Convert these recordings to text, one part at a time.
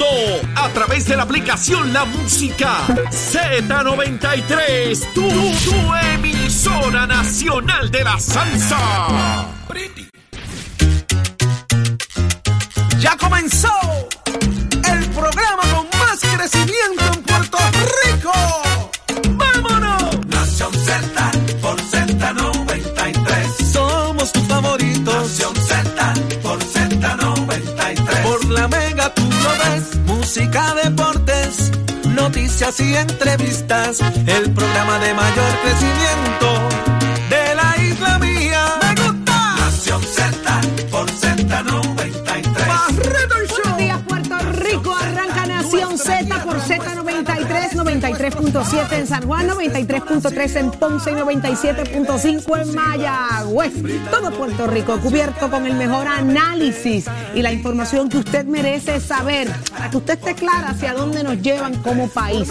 mundo. A través de la aplicación La Música Z93. Tu, tu emisora nacional de la salsa. Ya comenzó el programa con más crecimiento y entrevistas. El programa de mayor crecimiento 93.7 en San Juan, 93.3 en Ponce y 97.5 en Mayagüez. Todo Puerto Rico cubierto con el mejor análisis y la información que usted merece saber para que usted esté clara hacia dónde nos llevan como país.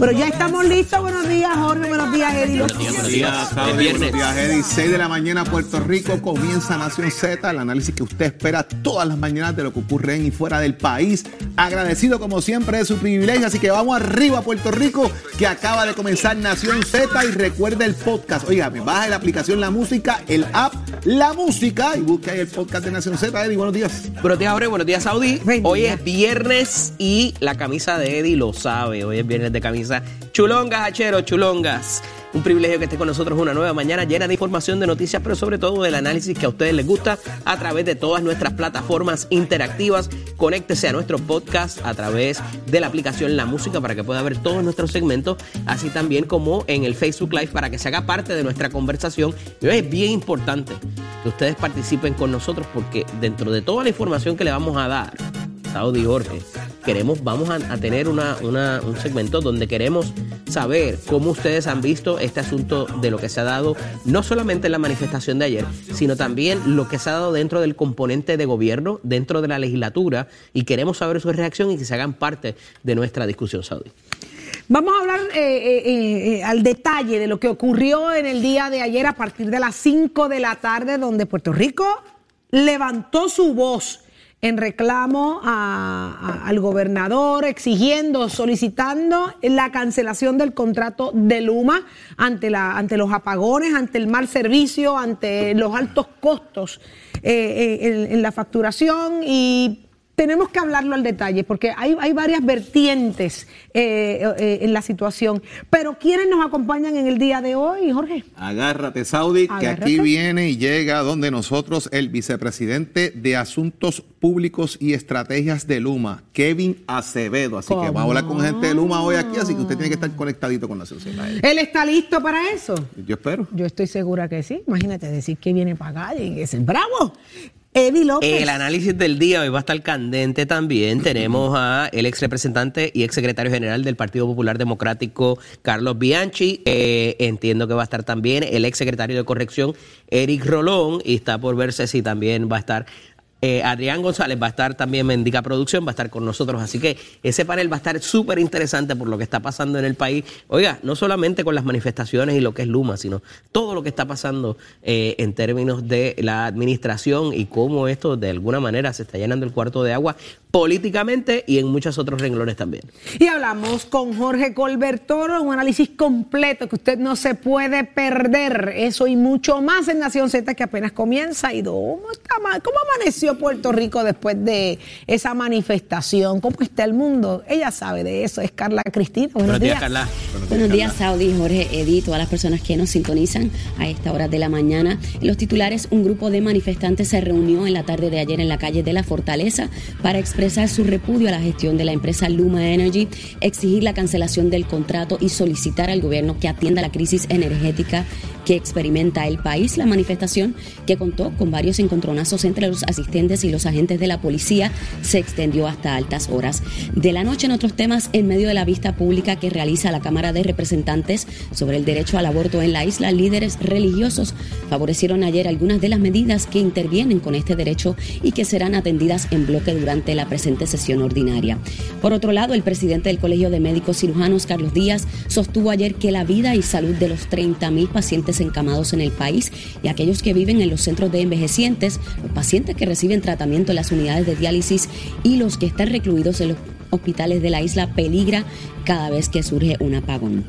Pero ya estamos listos. Buenos días, Jorge. Buenos días, Eddie. Buenos días. Buenos días, Eddie. 6 de la mañana, Puerto Rico. Comienza Nación Z, el análisis que usted espera todas las mañanas de lo que ocurre en y fuera del país. Agradecido, como siempre, de su privilegio. Así que vamos arriba, Puerto Rico, que acaba de comenzar Nación Z. Y recuerde el podcast. Oiga, baja la aplicación La Música, el app La Música, y busque ahí el podcast de Nación Z. Eddie, buenos días. Buenos días, Jorge. Buenos días, Saudi. Hoy es viernes y la camisa de Eddie lo sabe. Hoy es viernes de camisa. Chulongas, hachero, chulongas. Un privilegio que esté con nosotros una nueva mañana llena de información, de noticias, pero sobre todo del análisis que a ustedes les gusta a través de todas nuestras plataformas interactivas. Conéctese a nuestro podcast a través de la aplicación La Música para que pueda ver todos nuestros segmentos, así también como en el Facebook Live para que se haga parte de nuestra conversación. Y es bien importante que ustedes participen con nosotros porque dentro de toda la información que le vamos a dar, Saudi Jorge, queremos, vamos a, tener una, un segmento donde queremos saber cómo ustedes han visto este asunto de lo que se ha dado, no solamente en la manifestación de ayer, sino también lo que se ha dado dentro del componente de gobierno, dentro de la legislatura, y queremos saber su reacción y que se hagan parte de nuestra discusión, Saudi. Vamos a hablar eh, eh, eh, al detalle de lo que ocurrió en el día de ayer a partir de las 5 de la tarde, donde Puerto Rico levantó su voz en reclamo a- al gobernador, exigiendo, solicitando la cancelación del contrato de Luma ante, la, ante los apagones, ante el mal servicio, ante los altos costos eh, eh, en la facturación y tenemos que hablarlo al detalle porque hay, hay varias vertientes eh, eh, en la situación. Pero ¿quiénes nos acompañan en el día de hoy, Jorge? Agárrate, Saudi, que aquí viene y llega donde nosotros el vicepresidente de Asuntos Públicos y Estrategias de Luma, Kevin Acevedo. Así que vamos a hablar con gente de Luma hoy aquí, así que usted tiene que estar conectadito con la sociedad. ¿Él está listo para eso? Yo espero. Yo estoy segura que sí. Imagínate decir que viene para acá y es el bravo. López. El análisis del día hoy va a estar candente también. Tenemos a el ex representante y ex secretario general del Partido Popular Democrático, Carlos Bianchi. Eh, entiendo que va a estar también el ex secretario de Corrección, Eric Rolón. Y está por verse si también va a estar eh, Adrián González, va a estar también Mendica Producción, va a estar con nosotros. Así que ese panel va a estar súper interesante por lo que está pasando en el país. Oiga, no solamente con las manifestaciones y lo que es Luma, sino todo lo que está pasando eh, en términos de la administración y cómo esto de alguna manera se está llenando el cuarto de agua políticamente y en muchos otros renglones también. Y hablamos con Jorge Colbert Toro, un análisis completo que usted no se puede perder. Eso y mucho más en Nación Z que apenas comienza. ¿Y cómo, está, cómo amaneció Puerto Rico después de esa manifestación? ¿Cómo está el mundo? Ella sabe de eso. Es Carla Cristina. Buenos, Buenos días, Carla. Buenos días, Saudi, Jorge, Edith, todas las personas que nos sintonizan a esta hora de la mañana. En los titulares, un grupo de manifestantes se reunió en la tarde de ayer en la calle de la Fortaleza para expresar expresar su repudio a la gestión de la empresa Luma Energy, exigir la cancelación del contrato y solicitar al gobierno que atienda la crisis energética que experimenta el país. La manifestación, que contó con varios encontronazos entre los asistentes y los agentes de la policía, se extendió hasta altas horas de la noche. En otros temas, en medio de la vista pública que realiza la Cámara de Representantes sobre el derecho al aborto en la isla, líderes religiosos favorecieron ayer algunas de las medidas que intervienen con este derecho y que serán atendidas en bloque durante la presente sesión ordinaria. Por otro lado, el presidente del Colegio de Médicos Cirujanos, Carlos Díaz, sostuvo ayer que la vida y salud de los 30.000 pacientes encamados en el país y aquellos que viven en los centros de envejecientes, los pacientes que reciben tratamiento en las unidades de diálisis y los que están recluidos en los hospitales de la isla peligra cada vez que surge un apagón.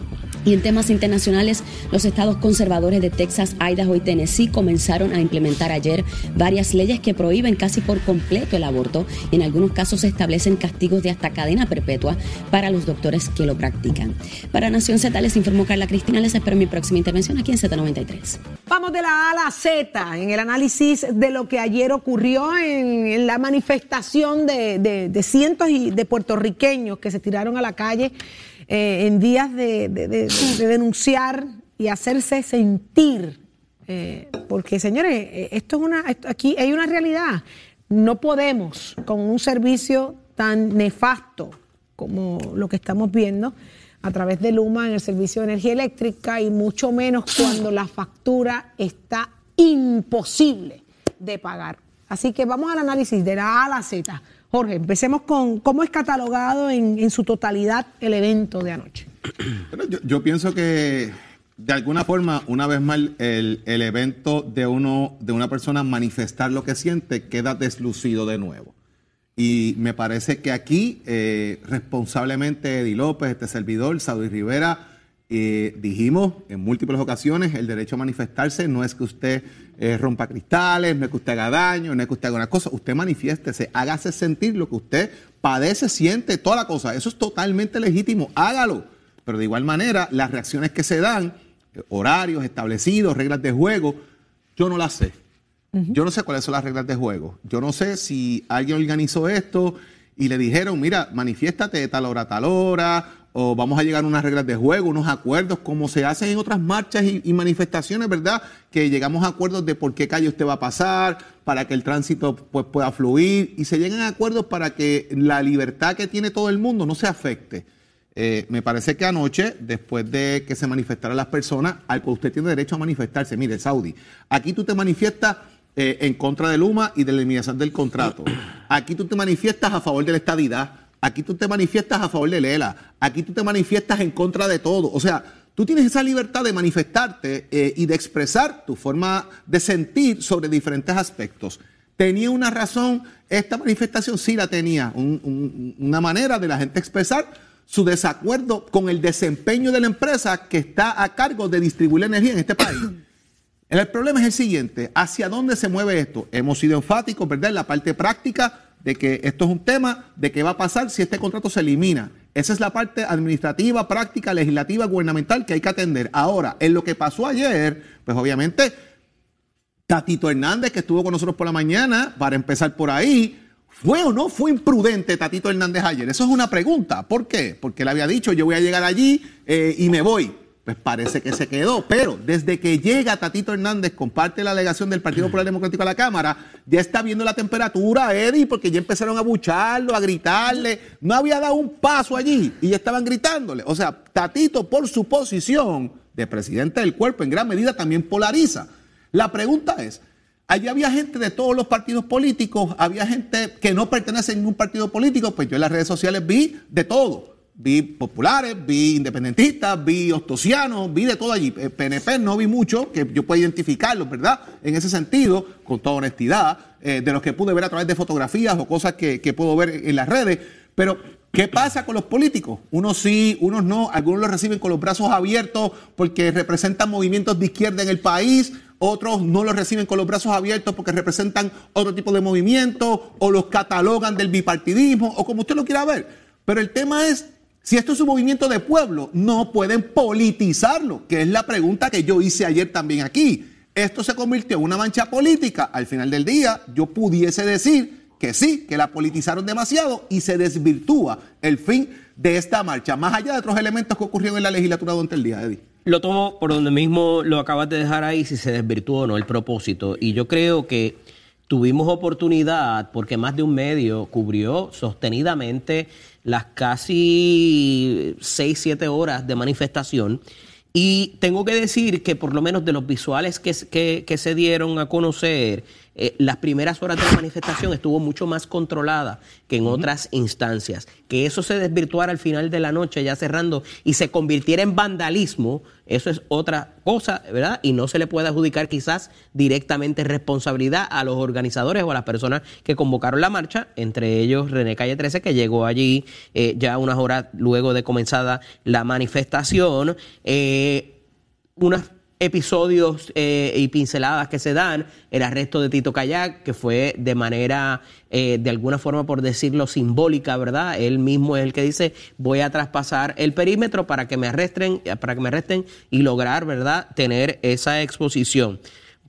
Y en temas internacionales, los estados conservadores de Texas, Idaho y Tennessee comenzaron a implementar ayer varias leyes que prohíben casi por completo el aborto y en algunos casos establecen castigos de hasta cadena perpetua para los doctores que lo practican. Para Nación Z les informó Carla Cristina, les espero mi próxima intervención aquí en Z93. Vamos de la A a la Z en el análisis de lo que ayer ocurrió en, la manifestación de, de- cientos de puertorriqueños que se tiraron a la calle eh, en días de, de- de- de denunciar y hacerse sentir. eh, porque, señores, eh, esto es una, esto- aquí hay una realidad. No podemos, con un servicio tan nefasto como lo que estamos viendo a través de Luma en el servicio de energía eléctrica y mucho menos cuando la factura está imposible de pagar. Así que vamos al análisis de la A a la Z. Jorge, empecemos con cómo es catalogado en, su totalidad el evento de anoche. Yo, yo pienso que de alguna forma, una vez más, el, el evento de uno, de una persona manifestar lo que siente queda deslucido de nuevo. Y me parece que aquí, eh, responsablemente, Eddie López, este servidor, Saudi Rivera, eh, dijimos en múltiples ocasiones, el derecho a manifestarse no es que usted eh, rompa cristales, no es que usted haga daño, no es que usted haga una cosa, usted manifiéstese, hágase sentir lo que usted padece, siente, toda la cosa. Eso es totalmente legítimo, hágalo. Pero de igual manera, las reacciones que se dan, eh, horarios establecidos, reglas de juego, yo no las sé. Yo no sé cuáles son las reglas de juego. Yo no sé si alguien organizó esto y le dijeron, mira, manifiéstate de tal hora a tal hora, o vamos a llegar a unas reglas de juego, unos acuerdos, como se hacen en otras marchas y, y manifestaciones, ¿verdad? Que llegamos a acuerdos de por qué calle usted va a pasar, para que el tránsito pues, pueda fluir, y se llegan a acuerdos para que la libertad que tiene todo el mundo no se afecte. Eh, me parece que anoche, después de que se manifestaran las personas, al que usted tiene derecho a manifestarse. Mire, Saudi, aquí tú te manifiestas eh, en contra de Luma y de la eliminación del contrato. Aquí tú te manifiestas a favor de la estadidad. Aquí tú te manifiestas a favor de Lela. Aquí tú te manifiestas en contra de todo. O sea, tú tienes esa libertad de manifestarte eh, y de expresar tu forma de sentir sobre diferentes aspectos. ¿Tenía una razón esta manifestación? Sí la tenía. Un- un- una manera de la gente expresar su desacuerdo con el desempeño de la empresa que está a cargo de distribuir la energía en este país. El problema es el siguiente, ¿hacia dónde se mueve esto? Hemos sido enfáticos, ¿verdad? En la parte práctica de que esto es un tema de qué va a pasar si este contrato se elimina. Esa es la parte administrativa, práctica, legislativa, gubernamental que hay que atender. Ahora, en lo que pasó ayer, pues obviamente Tatito Hernández, que estuvo con nosotros por la mañana, para empezar por ahí, ¿fue o no fue imprudente Tatito Hernández ayer? Eso es una pregunta. ¿Por qué? Porque él había dicho, yo voy a llegar allí eh, y me voy. Pues parece que se quedó, pero desde que llega Tatito Hernández con parte de la alegación del Partido Popular Democrático a la Cámara, ya está viendo la temperatura, Eddie, porque ya empezaron a bucharlo, a gritarle. No había dado un paso allí y ya estaban gritándole. O sea, Tatito, por su posición de presidente del cuerpo, en gran medida también polariza. La pregunta es, allí había gente de todos los partidos políticos, había gente que no pertenece a ningún partido político, pues yo en las redes sociales vi de todo. Vi populares, vi independentistas, vi ostosianos, vi de todo allí. Eh, PNP no vi mucho, que yo pueda identificarlos, ¿verdad? En ese sentido, con toda honestidad, eh, de los que pude ver a través de fotografías o cosas que, que puedo ver en las redes. Pero, ¿qué pasa con los políticos? Unos sí, unos no, algunos los reciben con los brazos abiertos porque representan movimientos de izquierda en el país, otros no los reciben con los brazos abiertos porque representan otro tipo de movimiento o los catalogan del bipartidismo o como usted lo quiera ver. Pero el tema es, si esto es un movimiento de pueblo, no pueden politizarlo, que es la pregunta que yo hice ayer también aquí. Esto se convirtió en una mancha política. Al final del día, yo pudiese decir que sí, que la politizaron demasiado y se desvirtúa el fin de esta marcha, más allá de otros elementos que ocurrieron en la legislatura durante el día, Eddie. Lo tomo por donde mismo lo acabas de dejar ahí, si se desvirtuó o no el propósito. Y yo creo que tuvimos oportunidad, porque más de un medio cubrió sostenidamente las casi 6, 7 horas de manifestación. Y tengo que decir que por lo menos de los visuales que, que, que se dieron a conocer, eh, las primeras horas de la manifestación estuvo mucho más controlada que en otras instancias. Que eso se desvirtuara al final de la noche, ya cerrando, y se convirtiera en vandalismo, eso es otra cosa, ¿verdad? Y no se le puede adjudicar quizás directamente responsabilidad a los organizadores o a las personas que convocaron la marcha, entre ellos René Calle 13, que llegó allí eh, ya unas horas luego de comenzada la manifestación. Eh, unas episodios eh, y pinceladas que se dan, el arresto de Tito Kayak, que fue de manera, eh, de alguna forma, por decirlo, simbólica, ¿verdad? Él mismo es el que dice, voy a traspasar el perímetro para que me arresten, para que me arresten y lograr, ¿verdad?, tener esa exposición.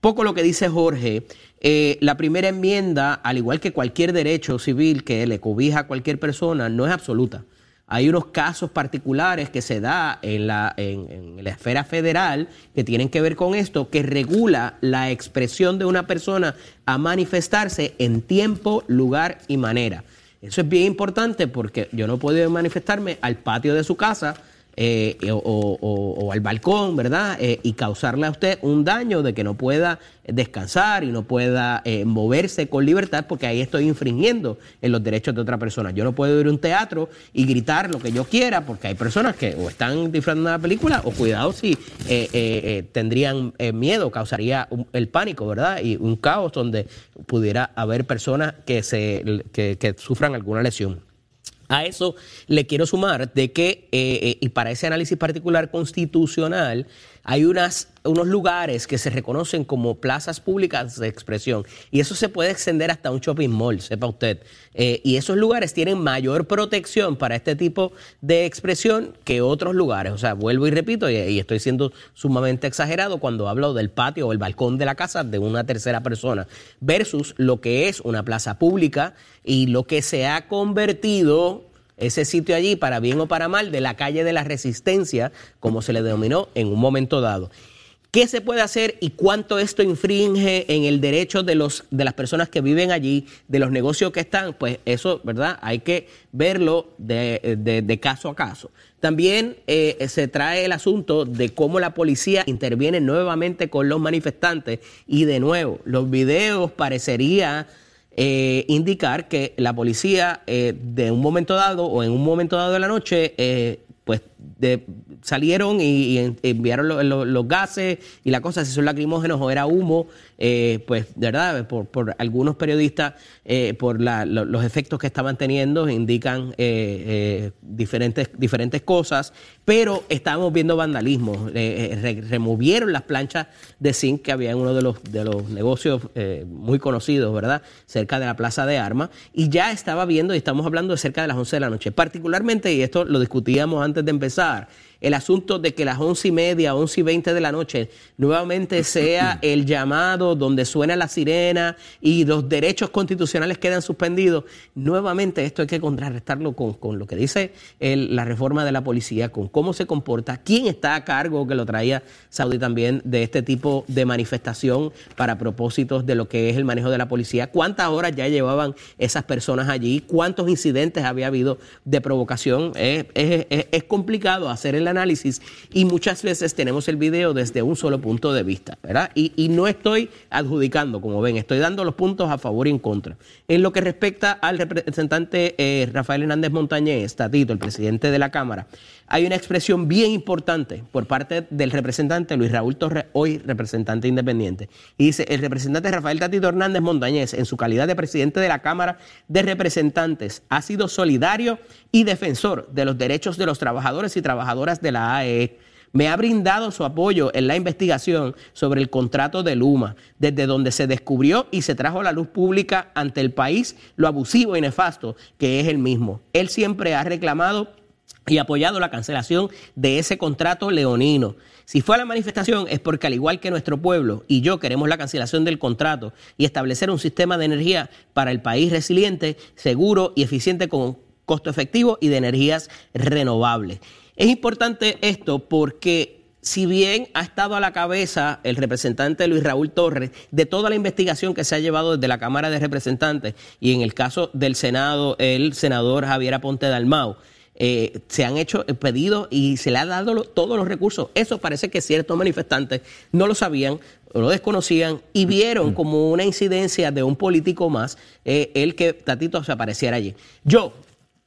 Poco lo que dice Jorge, eh, la primera enmienda, al igual que cualquier derecho civil que le cobija a cualquier persona, no es absoluta. Hay unos casos particulares que se da en la, en, la esfera federal que tienen que ver con esto, que regula la expresión de una persona a manifestarse en tiempo, lugar y manera. Eso es bien importante porque yo no puedo manifestarme al patio de su casa eh, o, al balcón, ¿verdad? Eh, y causarle a usted un daño de que no pueda descansar y no pueda eh, moverse con libertad porque ahí estoy infringiendo en los derechos de otra persona. Yo no puedo ir a un teatro y gritar lo que yo quiera porque hay personas que o están disfrutando una película o cuidado si tendrían miedo, causaría el pánico, ¿verdad? Y un caos donde pudiera haber personas que, se, que sufran alguna lesión. A eso le quiero sumar de que, eh, eh, y para ese análisis particular constitucional, hay unas, unos lugares que se reconocen como plazas públicas de expresión y eso se puede extender hasta un shopping mall, sepa usted. Eh, y esos lugares tienen mayor protección para este tipo de expresión que otros lugares. O sea, vuelvo y repito, y, y estoy siendo sumamente exagerado cuando hablo del patio o el balcón de la casa de una tercera persona, versus lo que es una plaza pública y lo que se ha convertido ese sitio allí, para bien o para mal, de la calle de la resistencia, como se le denominó en un momento dado. ¿Qué se puede hacer y cuánto esto infringe en el derecho de, los, de las personas que viven allí, de los negocios que están? Pues eso, ¿verdad? Hay que verlo de, caso a caso. También eh, se trae el asunto de cómo la policía interviene nuevamente con los manifestantes y de nuevo, los videos parecería eh, indicar que la policía eh, de un momento dado o en un momento dado de la noche pues salieron y, enviaron los gases y la cosa, si son lacrimógenos o era humo, eh, pues verdad, por, algunos periodistas, eh, por los efectos que estaban teniendo, indican eh, diferentes, diferentes cosas, pero estábamos viendo vandalismo. removieron las planchas de zinc que había en uno de los, de los negocios muy conocidos, ¿verdad? Cerca de la Plaza de Armas, y ya estaba viendo, y estamos hablando de cerca de las 11 de la noche, particularmente, y esto lo discutíamos antes de empezar, empezar el asunto de que las once y media, once y veinte de la noche nuevamente sea el llamado donde suena la sirena y los derechos constitucionales quedan suspendidos. Nuevamente esto hay que contrarrestarlo con, lo que dice la reforma de la policía, con cómo se comporta, quién está a cargo, que lo traía Saudi también, de este tipo de manifestación para propósitos de lo que es el manejo de la policía, cuántas horas ya llevaban esas personas allí, cuántos incidentes había habido de provocación. Es, es complicado hacer el análisis y muchas veces tenemos el video desde un solo punto de vista, ¿verdad? Y, no estoy adjudicando, como ven, estoy dando los puntos a favor y en contra. En lo que respecta al representante eh, Rafael Hernández Montañez, Tatito, el presidente de la Cámara, hay una expresión bien importante por parte del representante Luis Raúl Torres, hoy representante independiente. Y dice, el representante Rafael Tatito Hernández Montañez, en su calidad de presidente de la Cámara de Representantes, ha sido solidario y defensor de los derechos de los trabajadores y trabajadoras de la AE. Me ha brindado su apoyo en la investigación sobre el contrato de Luma, desde donde se descubrió y se trajo a la luz pública ante el país lo abusivo y nefasto que es el mismo. Él siempre ha reclamado y apoyado la cancelación de ese contrato leonino. Si fue a la manifestación es porque al igual que nuestro pueblo y yo queremos la cancelación del contrato y establecer un sistema de energía para el país resiliente, seguro y eficiente con costo efectivo y de energías renovables. Es importante esto porque si bien ha estado a la cabeza el representante Luis Raúl Torres de toda la investigación que se ha llevado desde la Cámara de Representantes y en el caso del Senado, el senador Javier Aponte Dalmau, eh, se han hecho pedidos y se le ha dado lo- todos los recursos. Eso parece que ciertos manifestantes no lo sabían, lo desconocían y vieron como una incidencia de un político más eh, el que Tatito se apareciera allí. Yo,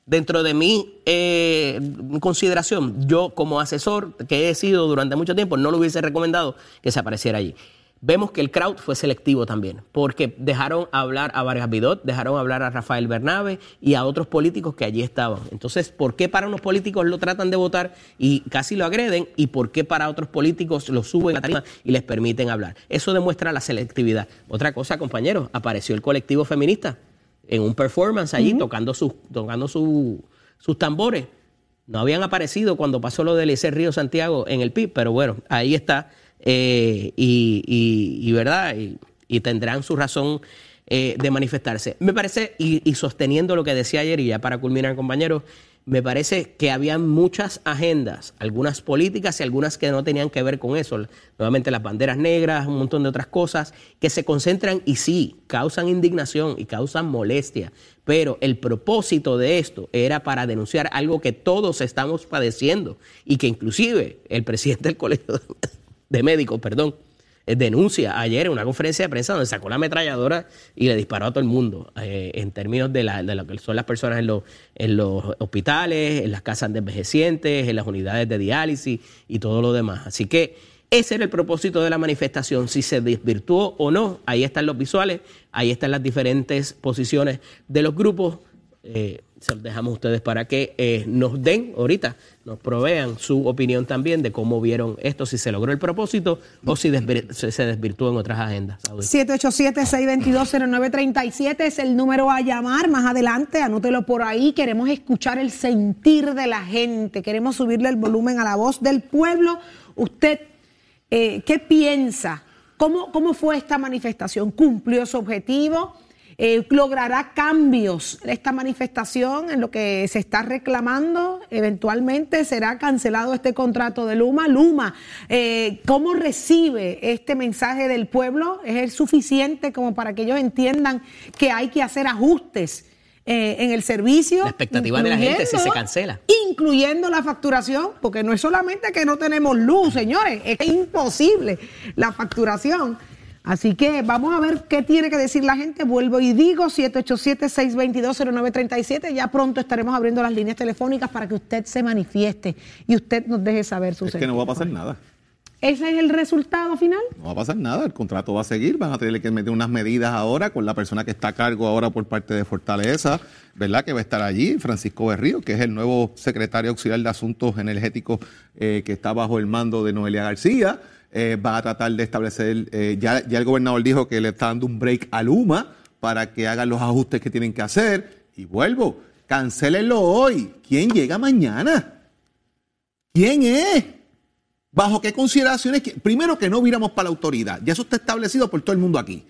dentro de mi eh, consideración, yo como asesor que he sido durante mucho tiempo, no lo hubiese recomendado que se apareciera allí. Vemos que el crowd fue selectivo también, porque dejaron hablar a Vargas Vidot, dejaron hablar a Rafael Bernabe y a otros políticos que allí estaban. Entonces, ¿por qué para unos políticos lo tratan de votar y casi lo agreden? ¿Y por qué para otros políticos lo suben a la tarima y les permiten hablar? Eso demuestra la selectividad. Otra cosa, compañeros, apareció el colectivo feminista en un performance allí tocando, sus, tocando su- sus tambores. No habían aparecido cuando pasó lo de Eliezer Río Santiago en el PIB, pero bueno, ahí está. Eh, y, verdad, y, y tendrán su razón eh, de manifestarse. Me parece, y, y sosteniendo lo que decía ayer, y ya para culminar, compañeros, me parece que había muchas agendas, algunas políticas y algunas que no tenían que ver con eso. Nuevamente las banderas negras, un montón de otras cosas que se concentran y sí, causan indignación y causan molestia. Pero el propósito de esto era para denunciar algo que todos estamos padeciendo y que inclusive el presidente del colegio de médicos, perdón, eh, denuncia ayer en una conferencia de prensa donde sacó la ametralladora y le disparó a todo el mundo eh, en términos de, la- de lo que son las personas en los, en los hospitales, en las casas de envejecientes, en las unidades de diálisis y todo lo demás. Así que ese era el propósito de la manifestación. Si se desvirtuó o no, ahí están los visuales, ahí están las diferentes posiciones de los grupos. Eh, se los dejamos a ustedes para que eh, nos den ahorita, nos provean su opinión también de cómo vieron esto, si se logró el propósito o si se desvirtuó en otras agendas. Saudi. 787-622-0937 es el número a llamar más adelante, anótelo por ahí. Queremos escuchar el sentir de la gente, queremos subirle el volumen a la voz del pueblo. Usted, eh, ¿qué piensa? ¿Cómo, ¿Cómo fue esta manifestación? ¿Cumplió su objetivo? Eh, ¿Logrará cambios esta manifestación en lo que se está reclamando? Eventualmente será cancelado este contrato de Luma. Luma, eh, ¿cómo recibe este mensaje del pueblo? ¿Es el suficiente como para que ellos entiendan que hay que hacer ajustes eh, en el servicio? La expectativa de la gente si se cancela. Incluyendo la facturación, porque no es solamente que no tenemos luz, señores, es imposible la facturación. Así que vamos a ver qué tiene que decir la gente. Vuelvo y digo, 787-622-0937. Ya pronto estaremos abriendo las líneas telefónicas para que usted se manifieste y usted nos deje saber su Es que no va a pasar nada. ¿Ese es el resultado final? No va a pasar nada, el contrato va a seguir, van a tener que meter unas medidas ahora con la persona que está a cargo ahora por parte de Fortaleza, ¿verdad? Que va a estar allí, Francisco Berrío, que es el nuevo secretario auxiliar de Asuntos Energéticos eh, que está bajo el mando de Noelia García. Eh, va a tratar de establecer, eh, ya, el gobernador dijo que le está dando un break a Luma para que hagan los ajustes que tienen que hacer. Y vuelvo, cancélenlo hoy. ¿Quién llega mañana? ¿Quién es? ¿Bajo qué consideraciones? Primero que no viramos para la autoridad. Ya eso está establecido por todo el mundo aquí.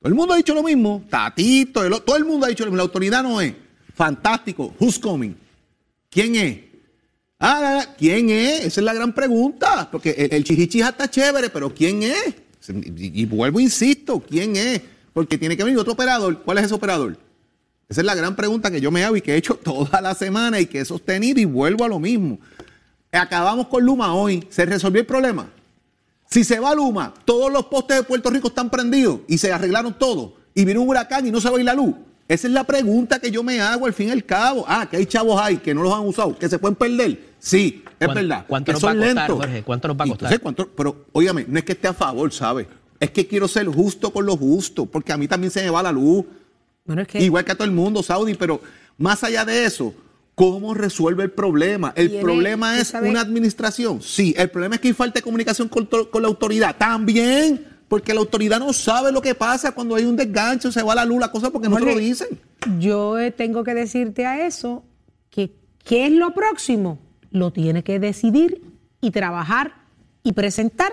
Todo el mundo ha dicho lo mismo. Tatito, todo el mundo ha dicho lo mismo. La autoridad no es. Fantástico. Who's coming? ¿Quién es? Ah, ¿quién es? Esa es la gran pregunta. Porque el, el chichichija está chévere, pero ¿quién es? Y, y vuelvo, insisto, ¿quién es? Porque tiene que venir otro operador. ¿Cuál es ese operador? Esa es la gran pregunta que yo me hago y que he hecho toda la semana y que he sostenido y vuelvo a lo mismo. Acabamos con Luma hoy. ¿Se resolvió el problema? Si se va Luma, todos los postes de Puerto Rico están prendidos y se arreglaron todos y viene un huracán y no se va a ir la luz. Esa es la pregunta que yo me hago al fin y al cabo. Ah, que hay chavos ahí que no los han usado, que se pueden perder. Sí, es ¿Cuánto- verdad. cuánto que nos son va a costar, lentos. Jorge? ¿Cuánto nos va a costar? entonces, ¿cuánto? Pero, óyame, no es que esté a favor, ¿sabes? Es que quiero ser justo con lo justo, porque a mí también se me va la luz. Bueno, es que Igual que a todo el mundo, Saudi, pero más allá de eso, ¿cómo resuelve el problema? El problema es una administración. Sí, el problema es que hay falta de comunicación con, con la autoridad. También, porque la autoridad no sabe lo que pasa cuando hay un desgancho, se va la luz, la cosa, porque no te lo dicen. Yo eh, tengo que decirte a eso que ¿Qué es lo próximo? Lo tiene que decidir y trabajar y presentar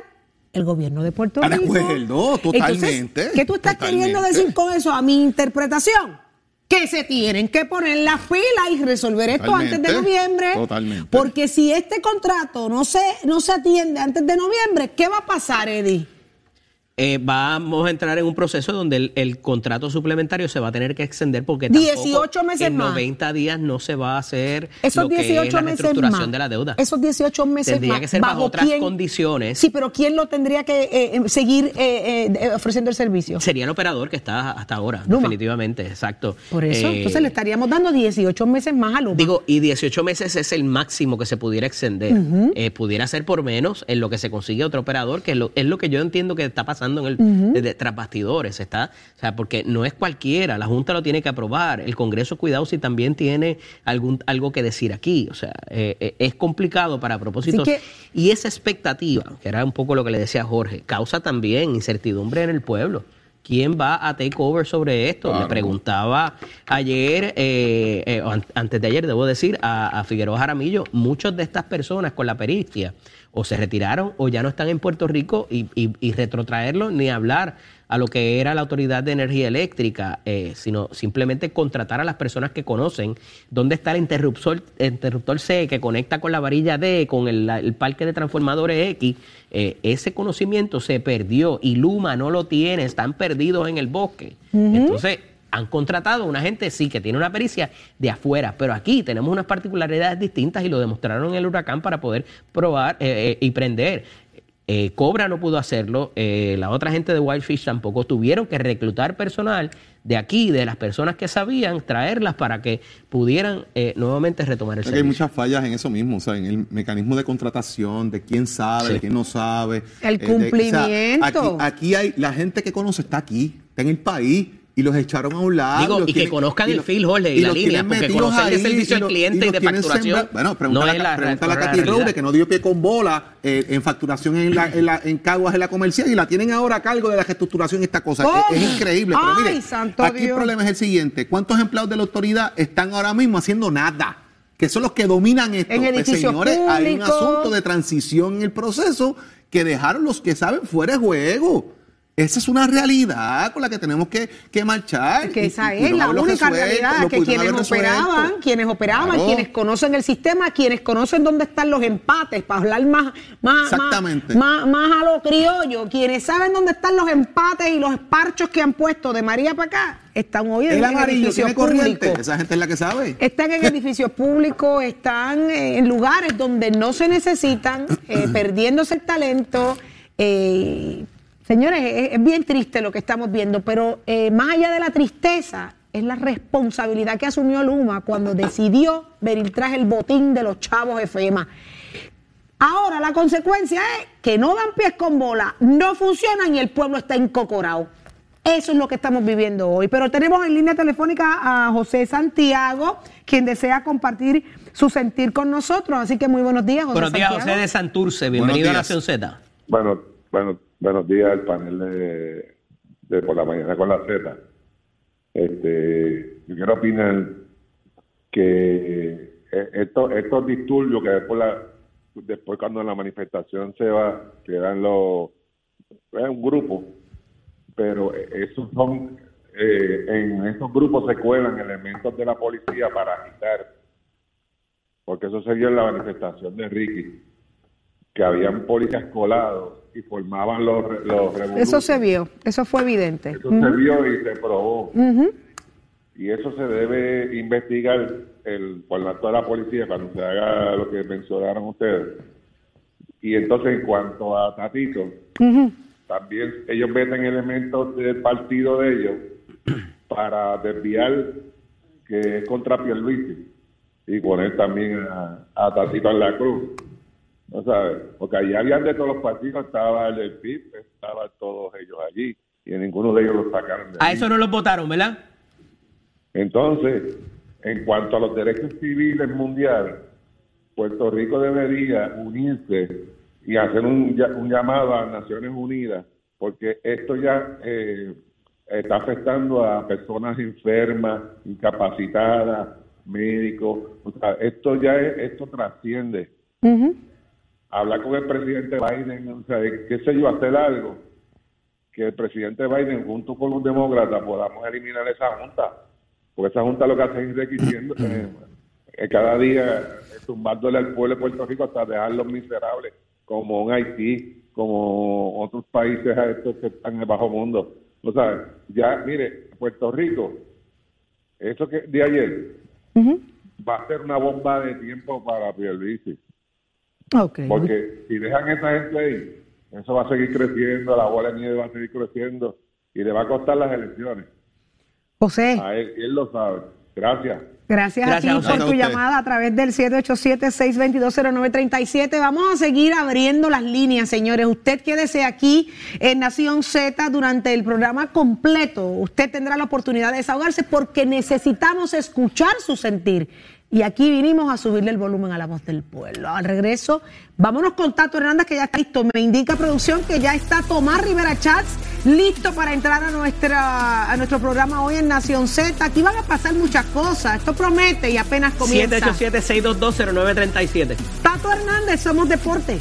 el gobierno de Puerto De Rico. acuerdo, totalmente, Entonces, ¿Qué tú estás totalmente. queriendo decir con eso? A mi interpretación. Que se tienen que poner las pilas y resolver esto Totalmente, antes de noviembre. totalmente. Porque si este contrato no se, no se atiende antes de noviembre, ¿qué va a pasar, Eddie? Eh, vamos a entrar en un proceso donde el, el contrato suplementario se va a tener que extender porque tampoco 18 meses en más. 90 días no se va a hacer Esos lo que es 18 la reestructuración de la deuda. Esos 18 meses Tendría más. que ser bajo otras condiciones. Sí, pero ¿quién lo tendría que eh, eh, seguir eh, ofreciendo el servicio? Sería el operador que está hasta ahora, Luma. definitivamente, exacto. Por eso, entonces le estaríamos dando 18 meses más a Luma. Digo, y 18 meses es el máximo que se pudiera extender. Pudiera ser por menos en lo que se consigue otro operador, que es lo, es lo que yo entiendo que está pasando en el desde tras bastidores. Está, o sea, porque no es cualquiera, la Junta lo tiene que aprobar, el Congreso, cuidado si también tiene algún algo que decir aquí. O sea, eh, eh, es complicado para propósitos. Que- y esa expectativa, que era un poco lo que le decía Jorge, causa también incertidumbre en el pueblo. ¿Quién va a take over sobre esto? Le preguntaba ayer, eh, eh, antes de ayer, debo decir, a, a Figueroa Jaramillo, muchas de estas personas con la pericia o se retiraron o ya no están en Puerto Rico y, y, y retrotraerlo ni hablar a lo que era la Autoridad de Energía Eléctrica, eh, sino simplemente contratar a las personas que conocen dónde está el interruptor, el interruptor C que conecta con la varilla D, con el, el parque de transformadores X. Eh, ese conocimiento se perdió y Luma no lo tiene, están perdidos en el bosque. Entonces, han contratado a una gente, sí, que tiene una pericia de afuera, pero aquí tenemos unas particularidades distintas y lo demostraron en el huracán para poder probar eh, eh, y prender. Eh, Cobra no pudo hacerlo, eh, la otra gente de Wildfish tampoco. Tuvieron que reclutar personal de aquí, de las personas que sabían, traerlas para que pudieran eh, nuevamente retomar el que hay servicio. muchas fallas en eso mismo, o sea, en el mecanismo de contratación, de quién sabe, Sí. de quién no sabe. El de- o sea, cumplimiento. aquí, aquí hay, la gente que conoce está aquí, está en el país. Y los echaron a un lado. Digo, y que conozcan el fil, Jorge, y la los línea, porque conocer de servicio al cliente y de facturación sembra- Bueno, no pregúntale, la- pregúntale a la Katy que no dio pie con bola eh, en facturación en, la, en, la- en Caguas, en la comercial, y la tienen ahora a cargo de la reestructuración y esta cosa. ¿Cómo? Es, es increíble. Pero Ay, mire, santo aquí el problema es el siguiente. ¿Cuántos empleados de la autoridad están ahora mismo haciendo nada? Que son los que dominan esto. En Pues, señores, hay un asunto de transición en el proceso que dejaron los que saben fuera de juego. Esa es una realidad con la que tenemos que, que marchar. que esa y es la única resuelto, realidad, que quienes operaban, quienes operaban, Claro. quienes conocen el sistema, quienes conocen dónde están los empates, para hablar más, más, Exactamente. más, más, más a lo criollo, quienes saben dónde están los empates y los parchos que han puesto de María para acá, están hoy en El amarillo tiene corriente. Esa gente es la que sabe. Están en edificios públicos, están en lugares donde no se necesitan, eh, perdiéndose el talento. eh, señores, es, es bien triste lo que estamos viendo, pero eh, más allá de la tristeza, es la responsabilidad que asumió Luma cuando decidió venir tras el botín de los chavos FEMA. Ahora la consecuencia es que no dan pies con bola, no funcionan y el pueblo está encocorado. Eso es lo que estamos viviendo hoy. Pero tenemos en línea telefónica a José Santiago, quien desea compartir su sentir con nosotros. Así que muy buenos días, José Buenos días, Santiago. José de Santurce. Bienvenido a. Nación Z. Bueno, bueno, buenos días al panel de, de por la mañana con la Z. Este, yo quiero opinar que eh, estos, estos disturbios que después, la, después cuando la manifestación se va, quedan los, es un grupo, pero esos son, eh, en esos grupos se cuelan elementos de la policía para agitar, porque eso se vio en la manifestación de Ricky que habían policías colados y formaban los, los Eso se vio, eso fue evidente. Eso se vio y se probó. Y eso se debe investigar el, por la, toda la policía cuando se haga lo que mencionaron ustedes. Y entonces, en cuanto a Tatito, también ellos meten elementos del partido de ellos para desviar que es contra Pierluisi y poner también a, a Tatito en la cruz. ¿No sabes? Porque allí habían de todos los partidos, estaba el del PIB, estaban todos ellos allí y ninguno de ellos los sacaron de A allí. eso no los votaron, ¿verdad? Entonces, en cuanto a los derechos civiles mundiales, Puerto Rico debería unirse y hacer un, ya- un llamado a Naciones Unidas, porque esto ya eh, está afectando a personas enfermas, incapacitadas, médicos. O sea, esto ya es, esto trasciende. Hablar con el presidente Biden, o sea, qué sé yo, hacer algo que el presidente Biden junto con los demócratas podamos eliminar esa junta. Porque esa junta lo que hace es enriqueciendo eh, eh, cada día eh, tumbándole al pueblo de Puerto Rico hasta dejarlos miserables, como en Haití, como otros países a estos que están en el bajo mundo. O sea, ya, mire, Puerto Rico, eso que de ayer, va a ser una bomba de tiempo para Pierluisi. Okay. Porque si dejan esa gente ahí, eso va a seguir creciendo, la bola de nieve va a seguir creciendo y le va a costar las elecciones. José. A él, él lo sabe. Gracias. Gracias, a ti por tu llamada a través del 787-622-0937. Vamos a seguir abriendo las líneas, señores. Usted quédese aquí en Nación Z durante el programa completo. Usted tendrá la oportunidad de desahogarse porque necesitamos escuchar su sentir. Y aquí vinimos a subirle el volumen a la voz del pueblo. Al regreso, vámonos con Tato Hernández, que ya está listo. Me indica producción que ya está Tomás Rivera Chats listo para entrar a, nuestra, a nuestro programa hoy en Nación Z. Aquí van a pasar muchas cosas. Esto promete y apenas comienza. 787-622-0937. Tato Hernández, somos deporte.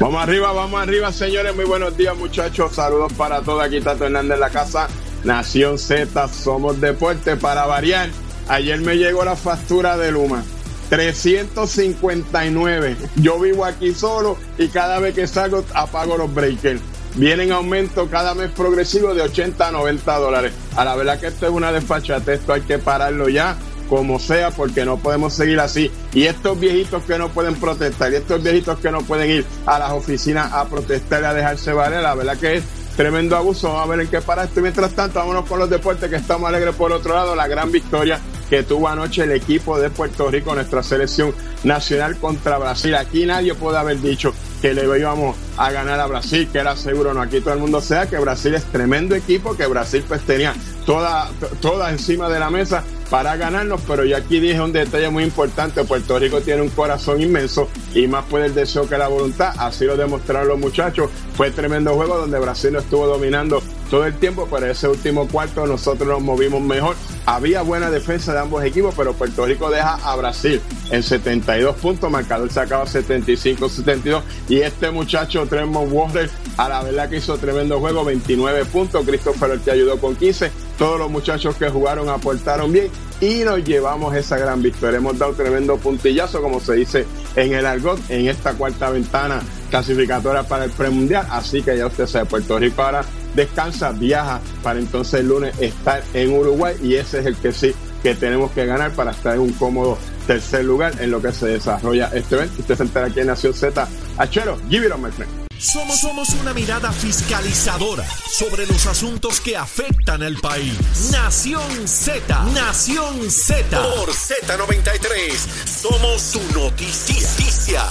Vamos arriba, vamos arriba, señores. Muy buenos días, muchachos. Saludos para todos. Aquí Tato Hernández en la casa. Nación Z, somos deporte para variar. Ayer me llegó la factura de Luma. 359. Yo vivo aquí solo y cada vez que salgo apago los breakers. Vienen aumento cada mes progresivo de 80 a 90 dólares. A la verdad que esto es una desfachate, esto hay que pararlo ya, como sea, porque no podemos seguir así. Y estos viejitos que no pueden protestar, y estos viejitos que no pueden ir a las oficinas a protestar y a dejarse valer, la verdad que es tremendo abuso. Vamos a ver en qué para esto. Mientras tanto, vámonos con los deportes que estamos alegres por otro lado. La gran victoria que tuvo anoche el equipo de Puerto Rico, nuestra selección nacional contra Brasil. Aquí nadie puede haber dicho que le íbamos a ganar a Brasil, que era seguro, no, aquí todo el mundo sea que Brasil es tremendo equipo, que Brasil pues tenía toda, toda encima de la mesa para ganarnos, pero yo aquí dije un detalle muy importante, Puerto Rico tiene un corazón inmenso y más puede el deseo que la voluntad, así lo demostraron los muchachos, fue tremendo juego donde Brasil no estuvo dominando todo el tiempo, pero ese último cuarto nosotros nos movimos mejor, había buena defensa de ambos equipos, pero Puerto Rico deja a Brasil en 72 puntos, marcador sacaba 75-72 y este muchacho Tremont Water a la verdad que hizo tremendo juego, 29 puntos, Christopher que ayudó con 15, todos los muchachos que jugaron aportaron bien y nos llevamos esa gran victoria. Hemos dado tremendo puntillazo, como se dice en el argot, en esta cuarta ventana clasificatoria para el premundial. Así que ya usted sabe, Puerto Rico ahora descansa, viaja para entonces el lunes estar en Uruguay y ese es el que sí que tenemos que ganar para estar en un cómodo tercer lugar en lo que se desarrolla este evento. Usted se entera aquí en Nación Z. Achero, give it on my friend. Somos, somos una mirada fiscalizadora sobre los asuntos que afectan al país. Nación Z, Nación Z. Por Z93, somos su noticia.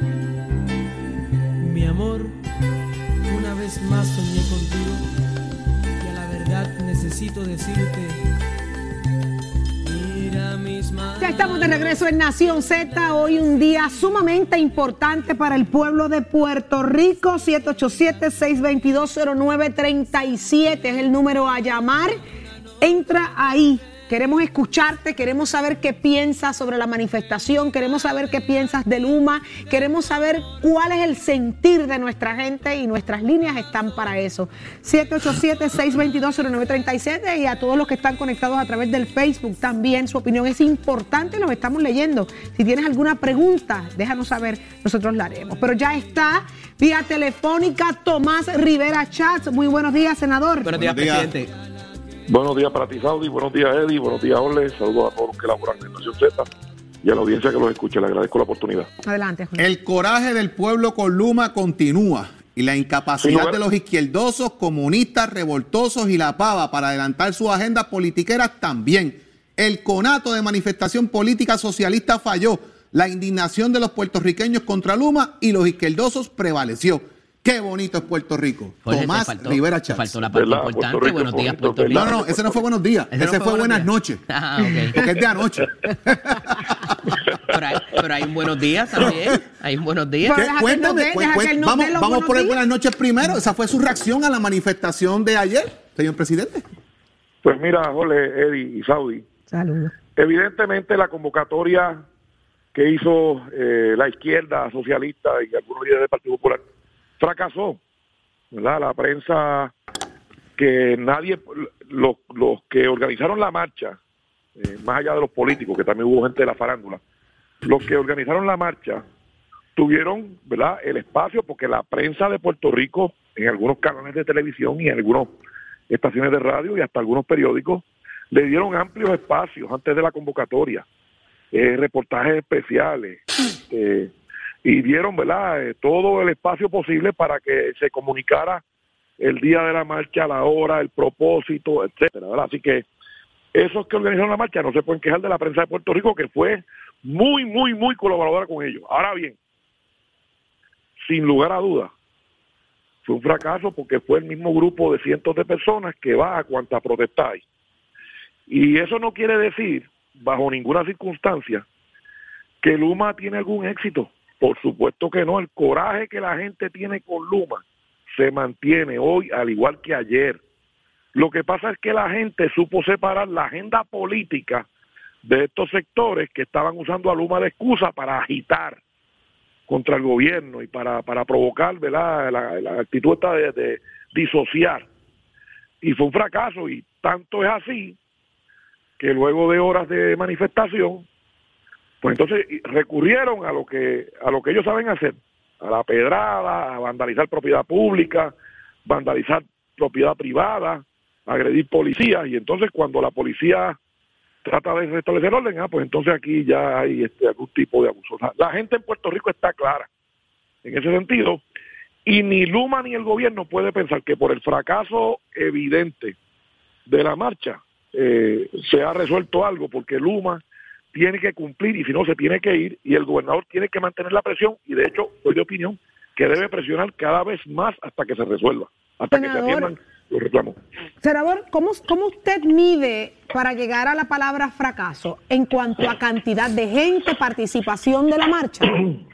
Mi amor, una vez más soñé contigo y a la verdad necesito decirte. Ya estamos de regreso en Nación Z. Hoy un día sumamente importante para el pueblo de Puerto Rico. 787-622-0937 es el número a llamar. Entra ahí. Queremos escucharte, queremos saber qué piensas sobre la manifestación, queremos saber qué piensas del UMA, queremos saber cuál es el sentir de nuestra gente y nuestras líneas están para eso. 787-622-0937 y a todos los que están conectados a través del Facebook también, su opinión es importante, los estamos leyendo. Si tienes alguna pregunta, déjanos saber, nosotros la haremos. Pero ya está vía telefónica Tomás Rivera Chats. Muy buenos días, senador. Buenos días, presidente. Buenos días para ti, Saudi. Buenos días, Eddie. Buenos días, Ole. Saludos a todos los que laboran en Nación Z y a la audiencia que los escucha. Le agradezco la oportunidad. Adelante, Juan. El coraje del pueblo con Luma continúa y la incapacidad de los izquierdosos, comunistas, revoltosos y la pava para adelantar sus agendas politiqueras también. El conato de manifestación política socialista falló. La indignación de los puertorriqueños contra Luma y los izquierdosos prevaleció. Qué bonito es Puerto Rico. Jorge, Tomás faltó- Rivera Chávez. faltó la parte ¿Verdad? importante. Rico buenos días, bonito, Puerto Rico. No, no, ese no fue buenos días. Ese Ese, no fue fue buenas noches. Ah, ok. Porque es de anoche. Pero hay, pero hay un buenos días también. Hay un buenos días. Pero deja que él nos dé, Cu- deja cu- que él nos vamos vamos por el buenas noches primero. Esa fue su reacción a la manifestación de ayer, señor presidente. Pues mira, Jorge, Eddie y Saudi, Saludos. evidentemente la convocatoria que hizo eh, la izquierda socialista y algunos líderes del Partido Popular fracasó. ¿verdad? La prensa que nadie, los, los que organizaron la marcha, eh, más allá de los políticos, que también hubo gente de la farándula, los que organizaron la marcha tuvieron ¿verdad? el espacio porque la prensa de Puerto Rico, en algunos canales de televisión y en algunas estaciones de radio y hasta algunos periódicos, le dieron amplios espacios antes de la convocatoria, eh, reportajes especiales, eh, y dieron ¿verdad? Eh, todo el espacio posible para que se comunicara el día de la marcha, la hora, el propósito, etcétera, ¿verdad? Así que esos que organizaron la marcha no se pueden quejar de la prensa de Puerto Rico, que fue muy, muy, muy colaboradora con ellos. Ahora bien, sin lugar a dudas, fue un fracaso porque fue el mismo grupo de cientos de personas que va a cuanta protesta hay. Y eso no quiere decir, bajo ninguna circunstancia, que Luma tiene algún éxito. Por supuesto que no. El coraje que la gente tiene con Luma se mantiene hoy al igual que ayer. Lo que pasa es que la gente supo separar la agenda política de estos sectores que estaban usando a Luma de excusa para agitar contra el gobierno y para, para provocar ¿verdad? La, la actitud esta de, de disociar. Y fue un fracaso y tanto es así que luego de horas de manifestación, pues entonces recurrieron a lo que a lo que ellos saben hacer, a la pedrada, a vandalizar propiedad pública, vandalizar propiedad privada, agredir policías y entonces cuando la policía trata de restablecer orden, ah, pues entonces aquí ya hay este, algún tipo de abuso. La gente en Puerto Rico está clara en ese sentido y ni Luma ni el gobierno puede pensar que por el fracaso evidente de la marcha eh, se ha resuelto algo porque Luma tiene que cumplir y si no se tiene que ir y el gobernador tiene que mantener la presión y de hecho soy de opinión que debe presionar cada vez más hasta que se resuelva, hasta que se atiendan los reclamos. Senador, ¿cómo, ¿cómo usted mide para llegar a la palabra fracaso en cuanto a cantidad de gente, participación de la marcha?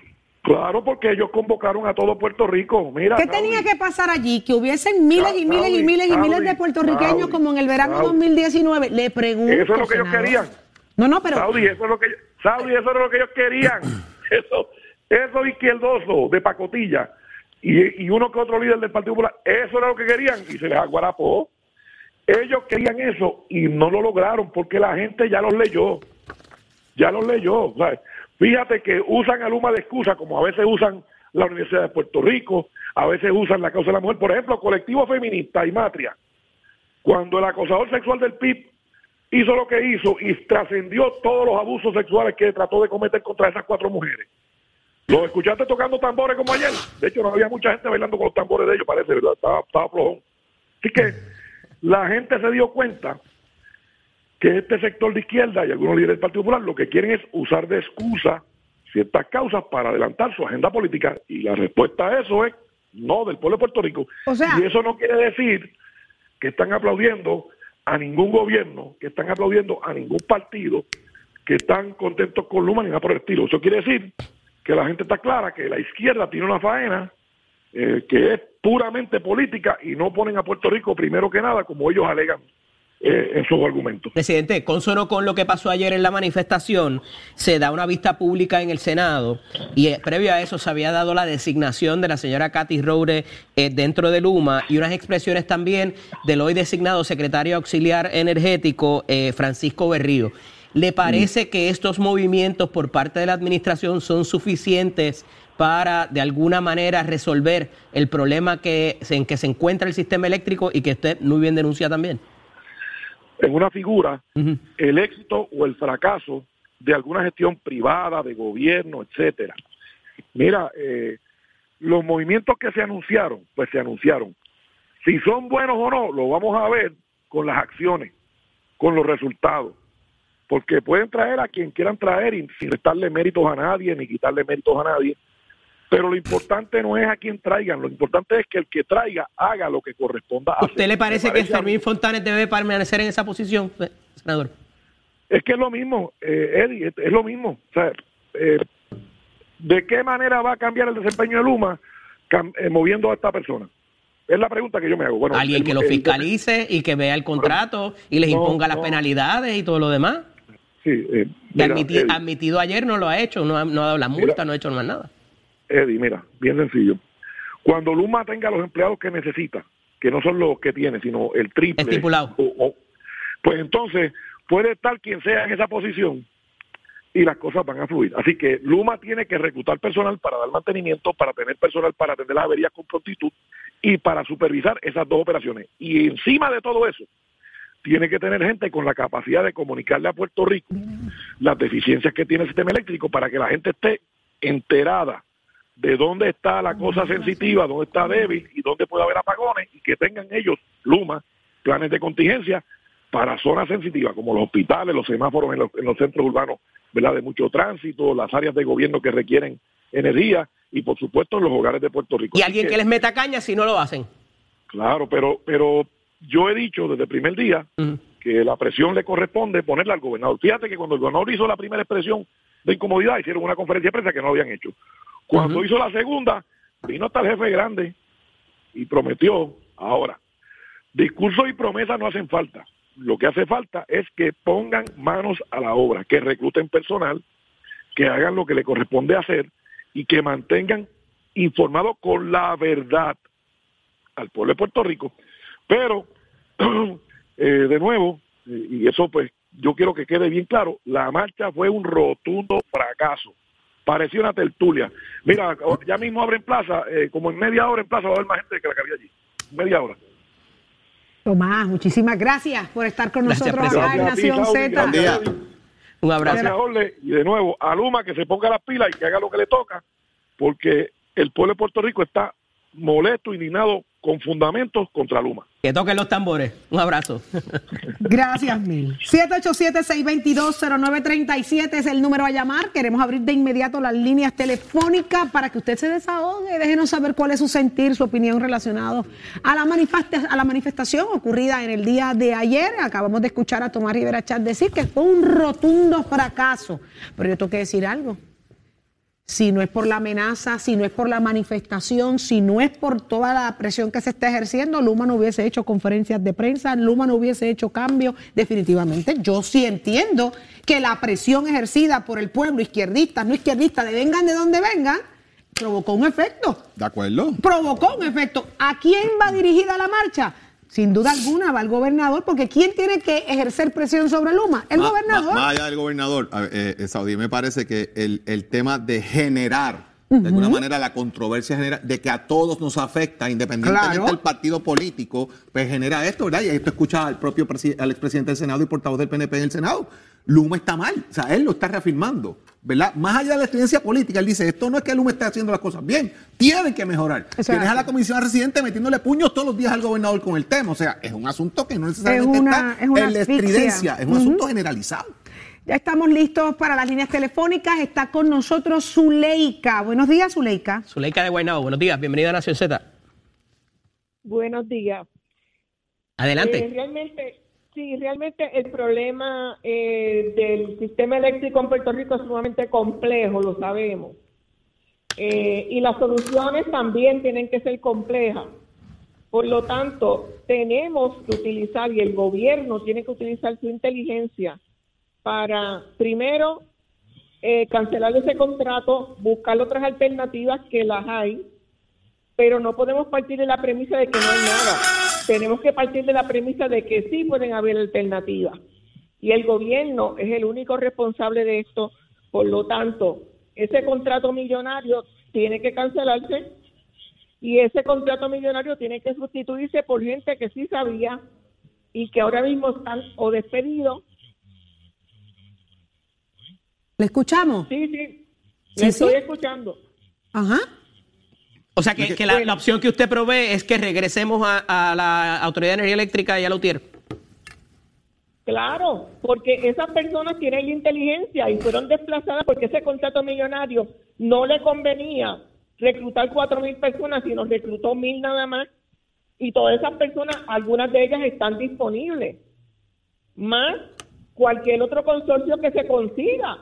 Claro, porque ellos convocaron a todo Puerto Rico. Mira, ¿Qué Saudi, tenía que pasar allí? Que hubiesen miles y miles y miles y miles de puertorriqueños como en el verano Saudi. 2019. Le pregunto. Eso es lo que ellos querían. No, no, pero Saudi, eso es lo que Saudi, eso es lo que ellos querían. Eso, eso izquierdoso de pacotilla y, y uno que otro líder del Partido Popular, eso era lo que querían y se les aguarapó. Ellos querían eso y no lo lograron porque la gente ya los leyó. Ya los leyó. Fíjate que usan a Luma de excusa, como a veces usan la Universidad de Puerto Rico, a veces usan la causa de la mujer. Por ejemplo, colectivo feminista y matria. Cuando el acosador sexual del PIB hizo lo que hizo y trascendió todos los abusos sexuales que trató de cometer contra esas cuatro mujeres. Los escuchaste tocando tambores como ayer. De hecho, no había mucha gente bailando con los tambores de ellos, parece, ¿verdad? Estaba, estaba flojón. Así que la gente se dio cuenta que este sector de izquierda y algunos líderes del Partido Popular lo que quieren es usar de excusa ciertas causas para adelantar su agenda política. Y la respuesta a eso es no del pueblo de Puerto Rico. O sea- y eso no quiere decir que están aplaudiendo a ningún gobierno, que están aplaudiendo a ningún partido, que están contentos con Luma ni nada por el estilo. Eso quiere decir que la gente está clara que la izquierda tiene una faena eh, que es puramente política y no ponen a Puerto Rico primero que nada como ellos alegan eh, en sus argumentos. Presidente, consono con lo que pasó ayer en la manifestación, se da una vista pública en el Senado y eh, previo a eso se había dado la designación de la señora Katy Roure eh, dentro de Luma y unas expresiones también del hoy designado secretario auxiliar energético eh, Francisco Berrío. ¿Le parece que estos movimientos por parte de la administración son suficientes para de alguna manera resolver el problema que, en que se encuentra el sistema eléctrico y que usted muy bien denuncia también? En una figura, el éxito o el fracaso de alguna gestión privada, de gobierno, etcétera. Mira, eh, los movimientos que se anunciaron, pues se anunciaron. Si son buenos o no, lo vamos a ver con las acciones, con los resultados. Porque pueden traer a quien quieran traer y sin restarle méritos a nadie ni quitarle méritos a nadie. Pero lo importante no es a quien traigan, lo importante es que el que traiga haga lo que corresponda a ¿Usted le parece, Me que. Fermín Fontanes debe permanecer en esa posición, eh, senador? Es que es lo mismo, eh, Eddie, es, lo mismo. O sea, eh, ¿de qué manera va a cambiar el desempeño de Luma eh, moviendo a esta persona? es la pregunta que yo me hago. Bueno, Alguien el- que lo el- fiscalice y que vea el contrato y les no, imponga las no. penalidades y todo lo demás. Sí, eh, mira, admitido ayer no lo ha hecho, no ha, no ha dado la multa, no ha hecho más nada. Eddie, mira, bien sencillo. Cuando Luma tenga los empleados que necesita, que no son los que tiene, sino el triple. Estipulado. o- o- pues entonces puede estar quien sea en esa posición y las cosas van a fluir. Así que Luma tiene que reclutar personal para dar mantenimiento, para tener personal para atender las averías con prontitud y para supervisar esas dos operaciones. Y encima de todo eso, tiene que tener gente con la capacidad de comunicarle a Puerto Rico las deficiencias que tiene el sistema eléctrico para que la gente esté enterada de dónde está la cosa sensitiva, dónde está débil y dónde puede haber apagones y que tengan ellos, Luma, planes de contingencia para zonas sensitivas como los hospitales, los semáforos en los, en los centros urbanos, ¿verdad? De mucho tránsito, las áreas de gobierno que requieren energía y por supuesto los hogares de Puerto Rico. Y Así alguien que les meta caña si no lo hacen. Claro, pero, pero yo he dicho desde el primer día que la presión le corresponde ponerla al gobernador. Fíjate que cuando el gobernador hizo la primera expresión de incomodidad, hicieron una conferencia de prensa que no habían hecho. Cuando hizo la segunda, vino hasta el jefe grande y prometió. Ahora, discursos y promesas no hacen falta. Lo que hace falta es que pongan manos a la obra, que recluten personal, que hagan lo que le corresponde hacer y que mantengan informado con la verdad al pueblo de Puerto Rico. Pero, eh, de nuevo, eh, y eso pues yo quiero que quede bien claro, la marcha fue un rotundo fracaso. Pareció una tertulia. Mira, ya mismo abren plaza, eh, como en media hora en plaza va a haber más gente que la que había allí. Media hora. Tomás, muchísimas gracias por estar con Gracias, nosotros acá en. Nación Gracias a ti, Z. Un abrazo. Y de nuevo, a Luma que se ponga las pilas y que haga lo que le toca, porque el pueblo de Puerto Rico está molesto, indignado, con fundamentos contra Luma. Que toquen los tambores. Un abrazo. Gracias, Mil. 787-622-0937 es el número a llamar. Queremos abrir de inmediato las líneas telefónicas para que usted se desahogue. Déjenos saber cuál es su sentir, su opinión relacionado a la, manifesta- a la manifestación ocurrida en el día de ayer. Acabamos de escuchar a Tomás Rivera Chat decir que fue un rotundo fracaso. Pero yo tengo que decir algo. Si no es por la amenaza, si no es por la manifestación, si no es por toda la presión que se está ejerciendo, Luma no hubiese hecho conferencias de prensa, Luma no hubiese hecho cambios. Definitivamente, yo sí entiendo que la presión ejercida por el pueblo, izquierdista, no izquierdista, de vengan de donde vengan, provocó un efecto. ¿De acuerdo? Provocó un efecto. ¿A quién va dirigida la marcha? Sin duda alguna va al gobernador, porque ¿quién tiene que ejercer presión sobre Luma? El Ma- gobernador. Más allá del gobernador, eh, eh, Saudí, me parece que el, el tema de generar, de alguna manera, la controversia genera, de que a todos nos afecta, independientemente Claro. del partido político, pues genera esto, ¿verdad? Y esto escucha al propio al expresidente del Senado y portavoz del PNP en el Senado. Luma está mal, o sea, él lo está reafirmando, ¿verdad? Más allá de la experiencia política, él dice, esto no es que Luma esté haciendo las cosas bien, tienen que mejorar. Eso es Tienes a la comisión residente metiéndole puños todos los días al gobernador con el tema, o sea, es un asunto que no necesariamente Es una- está es una en la asfixia. estridencia, es un asunto generalizado. Ya estamos listos para las líneas telefónicas. Está con nosotros Zuleika. Buenos días, Zuleika. Zuleika de Guaynabo, buenos días, bienvenida a Nación Z. Buenos días. Adelante. Eh, realmente, sí, realmente el problema eh, del sistema eléctrico en Puerto Rico es sumamente complejo, lo sabemos. Eh, y las soluciones también tienen que ser complejas. Por lo tanto, tenemos que utilizar y el gobierno tiene que utilizar su inteligencia para, primero, eh, cancelar ese contrato, buscar otras alternativas que las hay, pero no podemos partir de la premisa de que no hay nada. Tenemos que partir de la premisa de que sí pueden haber alternativas. Y el gobierno es el único responsable de esto. Por lo tanto, ese contrato millonario tiene que cancelarse y ese contrato millonario tiene que sustituirse por gente que sí sabía y que ahora mismo están o despedidos. ¿Le escuchamos? Sí, sí. Sí, Le estoy sí. escuchando. Ajá. O sea, que, que la, la opción que usted provee es que regresemos a, a la Autoridad de Energía Eléctrica y a la UTIER. Claro, porque esas personas tienen la inteligencia y fueron desplazadas porque ese contrato millonario no le convenía reclutar cuatro mil personas, sino reclutó mil nada más. Y todas esas personas, algunas de ellas están disponibles. Más cualquier otro consorcio que se consiga.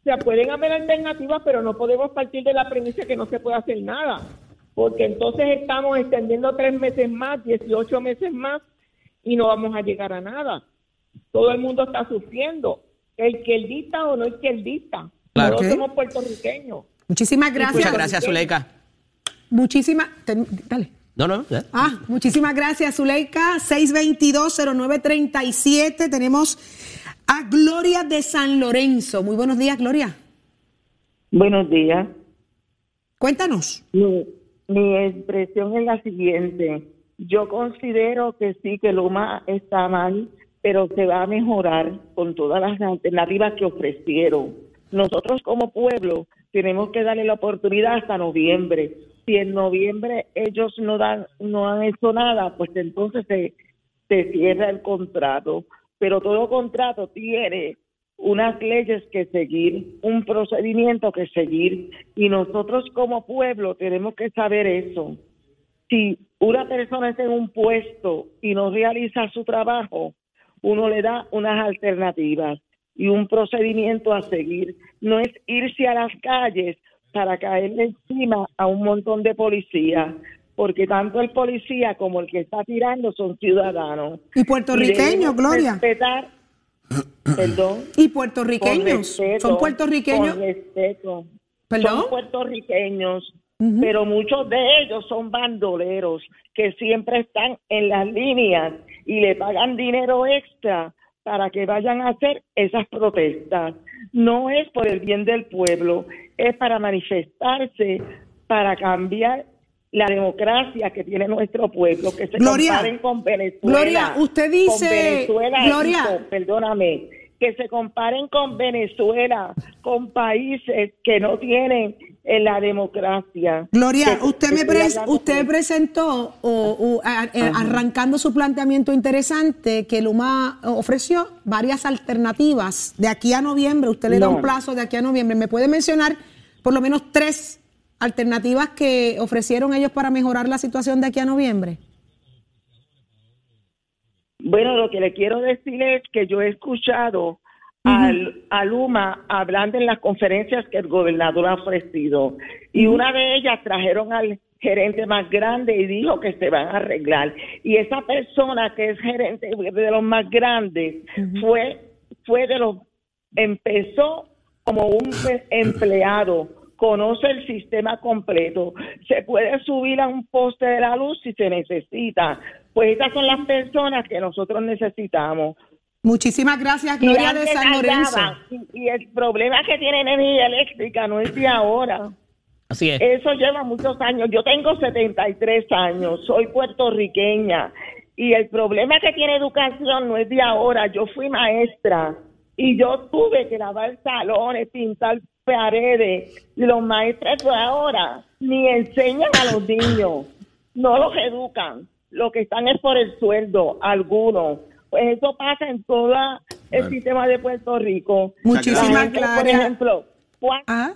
O sea, pueden haber alternativas, pero no podemos partir de la premisa que no se puede hacer nada. porque entonces estamos extendiendo tres meses más, 18 meses más, y no vamos a llegar a nada. Todo el mundo está sufriendo, el que dicta o no el que dicta. Claro. Ok. somos puertorriqueños. Muchísimas gracias. Muchas gracias, Zuleika. Muchísimas. Dale. No, no, ya. Ah, muchísimas gracias, Zuleika. 622-0937. Tenemos a Gloria de San Lorenzo. Muy buenos días, Gloria. Buenos días. Cuéntanos. Mi, mi expresión es la siguiente. Yo considero que sí, que Luma está mal, pero se va a mejorar con todas las alternativas que ofrecieron. Nosotros como pueblo tenemos que darle la oportunidad hasta noviembre. Si en noviembre ellos no dan, no han hecho nada, pues entonces se, se cierra el contrato. Pero todo contrato tiene unas leyes que seguir, un procedimiento que seguir, y nosotros como pueblo tenemos que saber eso. Si una persona está en un puesto y no realiza su trabajo, uno le da unas alternativas y un procedimiento a seguir. No es irse a las calles para caerle encima a un montón de policías, porque tanto el policía como el que está tirando son ciudadanos. Y puertorriqueños, Gloria. Respetar, perdón. Y puertorriqueños. respeto, Son puertorriqueños. Con respeto. ¿Perdón? Son puertorriqueños, pero muchos de ellos son bandoleros que siempre están en las líneas y le pagan dinero extra para que vayan a hacer esas protestas. No es por el bien del pueblo, es para manifestarse, para cambiar la democracia que tiene nuestro pueblo, que se Gloria, comparen con Venezuela. Gloria, usted dice- con Venezuela, Gloria. perdóname, que se comparen con Venezuela, con países que no tienen en la democracia. Gloria, Que- usted que me hablando usted presentó o, o, a- eh, arrancando su planteamiento interesante que Luma ofreció varias alternativas de aquí a noviembre. Usted le da un plazo de aquí a noviembre. ¿Me puede mencionar por lo menos tres alternativas que ofrecieron ellos para mejorar la situación de aquí a noviembre? Bueno, lo que le quiero decir es que yo he escuchado al, a Luma hablando en las conferencias que el gobernador ha ofrecido. Y una de ellas trajeron al gerente más grande y dijo que se van a arreglar. Y esa persona que es gerente de los más grandes fue, fue de los, empezó como un empleado, conoce el sistema completo, se puede subir a un poste de la luz si se necesita. Pues esas son las personas que nosotros necesitamos. Muchísimas gracias, Gloria de San Lorenzo. y el problema que tiene energía eléctrica no es de ahora. Así es. Eso lleva muchos años. Yo tengo 73 años, soy puertorriqueña. Y el problema que tiene educación no es de ahora. Yo fui maestra y yo tuve que lavar salones, pintar paredes. Los maestros de ahora ni enseñan a los niños, no los educan. Lo que están es por el sueldo, algunos. Pues eso pasa en todo el sistema de Puerto Rico. Muchísimas gente, Por gracias. ejemplo, ¿cuánto Ah,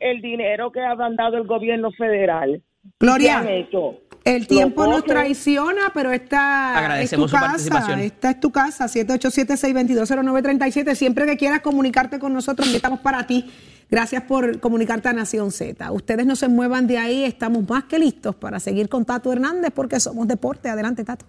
el dinero que ha mandado el gobierno federal? Gloria, ¿Qué han hecho? El tiempo nos traiciona, pero esta Agradecemos es tu su casa. participación. Esta es tu casa, 787-622-0937. Siempre que quieras comunicarte con nosotros, estamos para ti. Gracias por comunicarte a Nación Z. Ustedes no se muevan de ahí, estamos más que listos para seguir con Tato Hernández porque somos deporte. Adelante, Tato.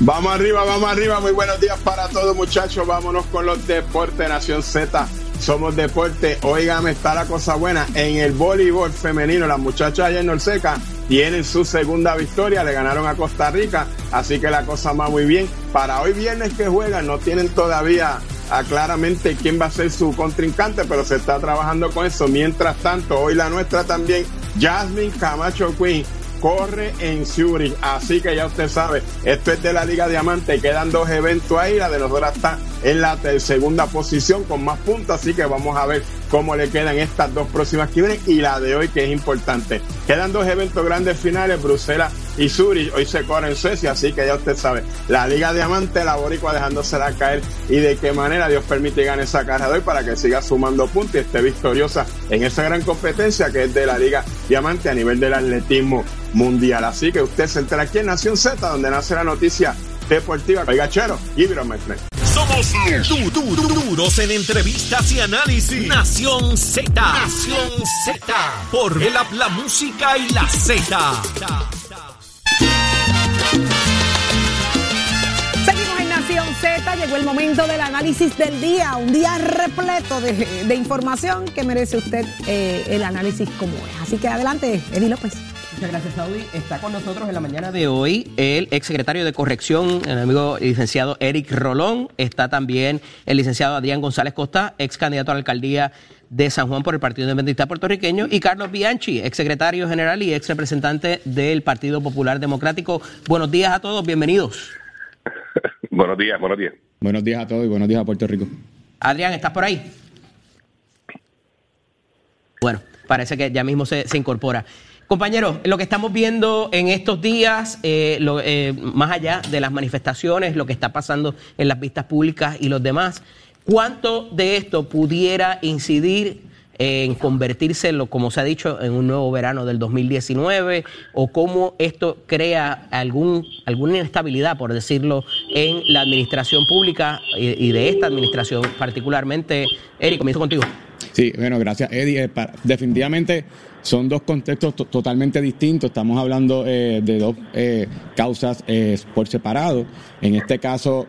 Vamos arriba, vamos arriba. Muy buenos días para todos, muchachos. Vámonos con los deportes Nación Z. Somos deporte. Óigame, está la cosa buena. En el voleibol femenino, las muchachas allá en Norseca tienen su segunda victoria. Le ganaron a Costa Rica. Así que la cosa va muy bien. Para hoy viernes que juegan, no tienen todavía ah, claramente quién va a ser su contrincante, pero se está trabajando con eso. Mientras tanto, hoy la nuestra también, Jasmine Camacho Queen corre en Zurich. Así que ya usted sabe, esto es de la Liga Diamante. Quedan dos eventos ahí. La de nosotros está en la segunda posición con más puntos. Así que vamos a ver cómo le quedan estas dos próximas que y la de hoy que es importante. Quedan dos eventos grandes finales, Bruselas y Zurich. Hoy se corre en Suecia, así que ya usted sabe. La Liga Diamante, la Boricua dejándosela caer y de qué manera Dios permite gane esa carrera de hoy para que siga sumando puntos y esté victoriosa en esa gran competencia que es de la Liga Diamante a nivel del atletismo mundial. Así que usted se entera aquí en Nación Z, donde nace la noticia deportiva. Oiga, Chero, give. Du- du- du- duros en entrevistas y análisis. Nación Z. Nación Z. Por el la música y la Z. Seguimos en Nación Z, llegó el momento del análisis del día, un día repleto de, de información que merece usted eh, el análisis como es. Así que adelante, Eddie López. Muchas gracias, Saudi. Está con nosotros en la mañana de hoy el exsecretario de Corrección, el amigo licenciado Eric Rolón. Está también el licenciado Adrián González Costa, ex candidato a la alcaldía de San Juan por el Partido Independentista Puertorriqueño, y Carlos Bianchi, exsecretario general y ex representante del Partido Popular Democrático. Buenos días a todos, bienvenidos. Buenos días, buenos días. Buenos días a todos y buenos días a Puerto Rico. Adrián, ¿estás por ahí? Bueno, parece que ya mismo se, se incorpora. Compañeros, lo que estamos viendo en estos días, eh, eh, más allá de las manifestaciones, lo que está pasando en las vistas públicas y los demás, ¿cuánto de esto pudiera incidir en convertirse, lo- como se ha dicho, en un nuevo verano del 2019? ¿O cómo esto crea algún, alguna inestabilidad, por decirlo, en la administración pública y, y de esta administración particularmente? Eric, comienzo contigo. Sí, bueno, gracias, Eddie. Eh, definitivamente son dos contextos to- totalmente distintos. Estamos hablando eh, de dos eh, causas eh, por separado. En este caso,